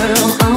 girl.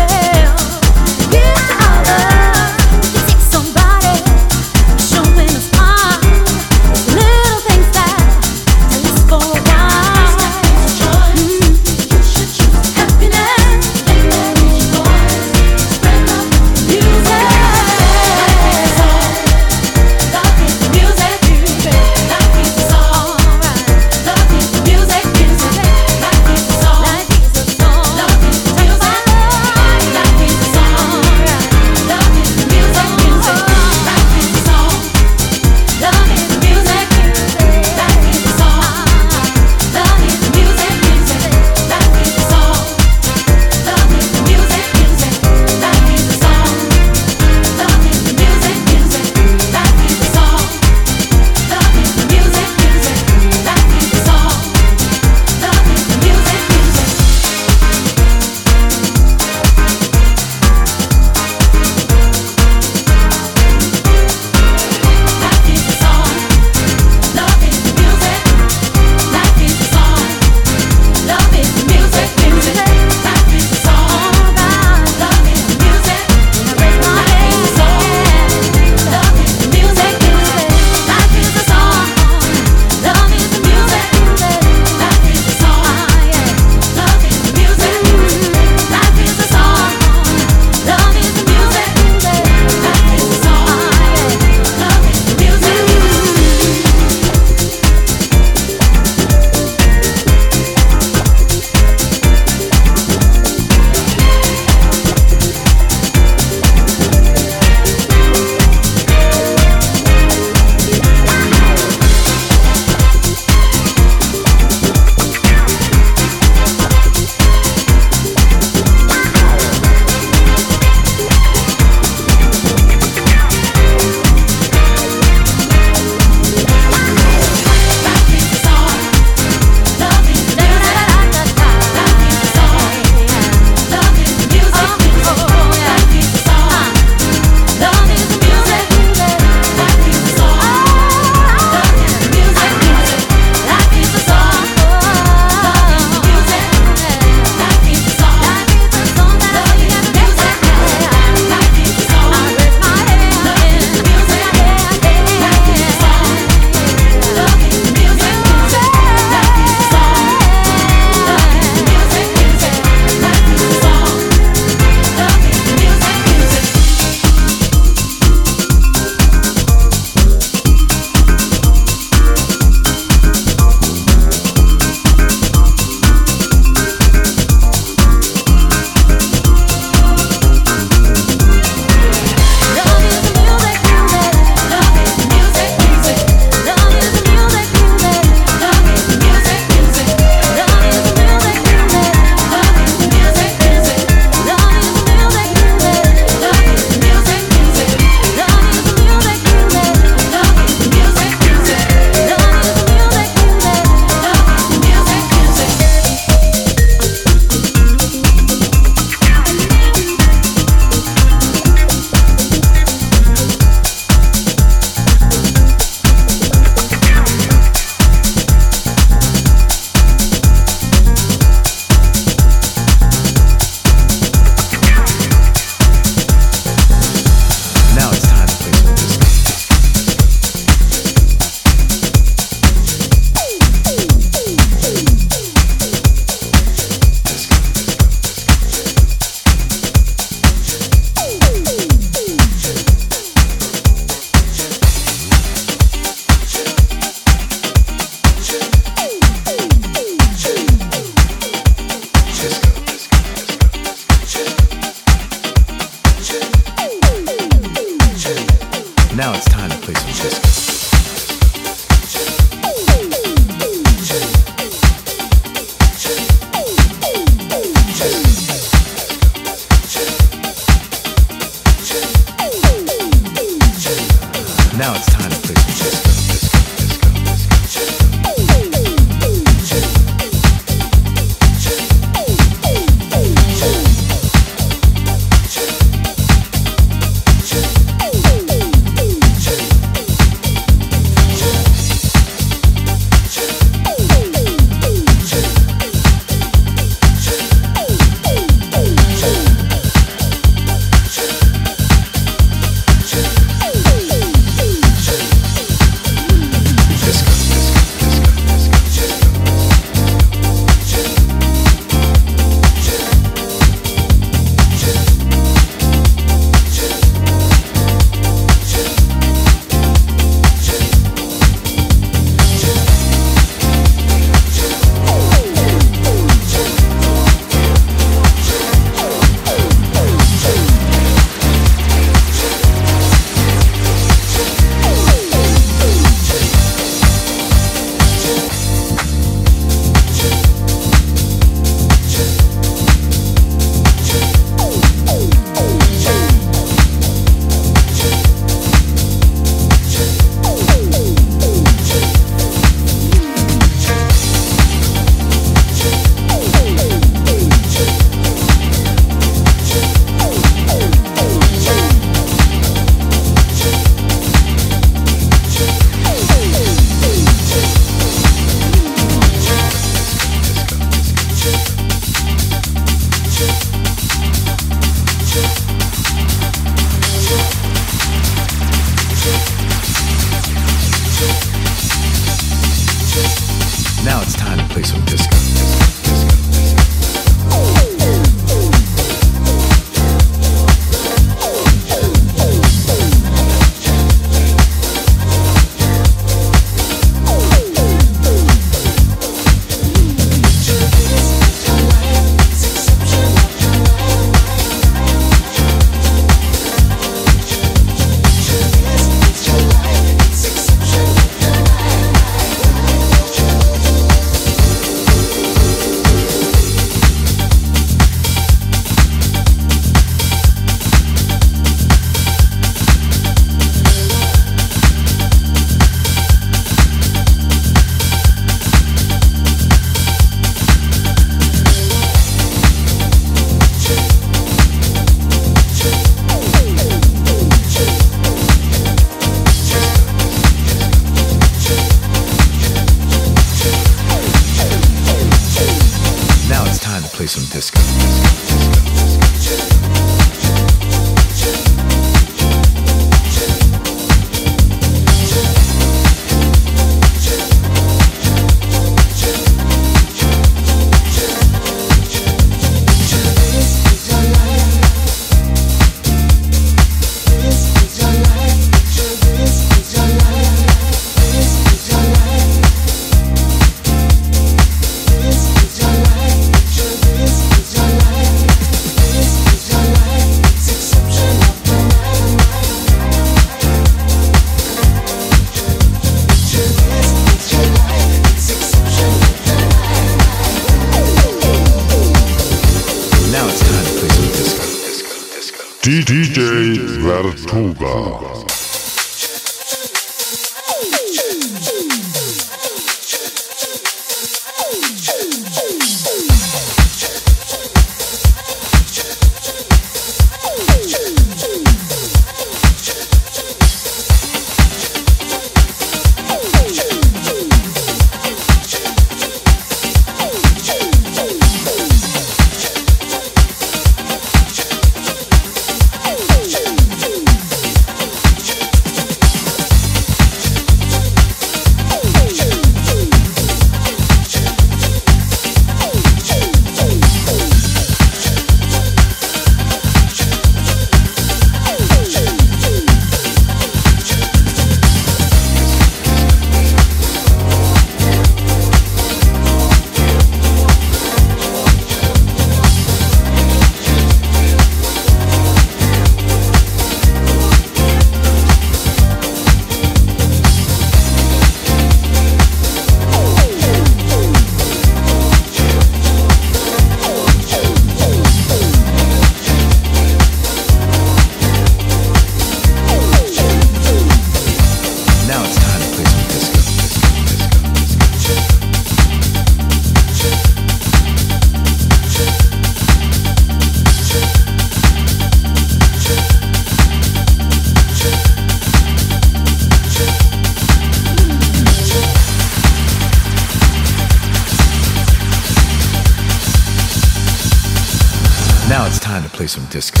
Some disco.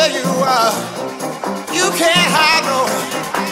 where you are. You can't hide no.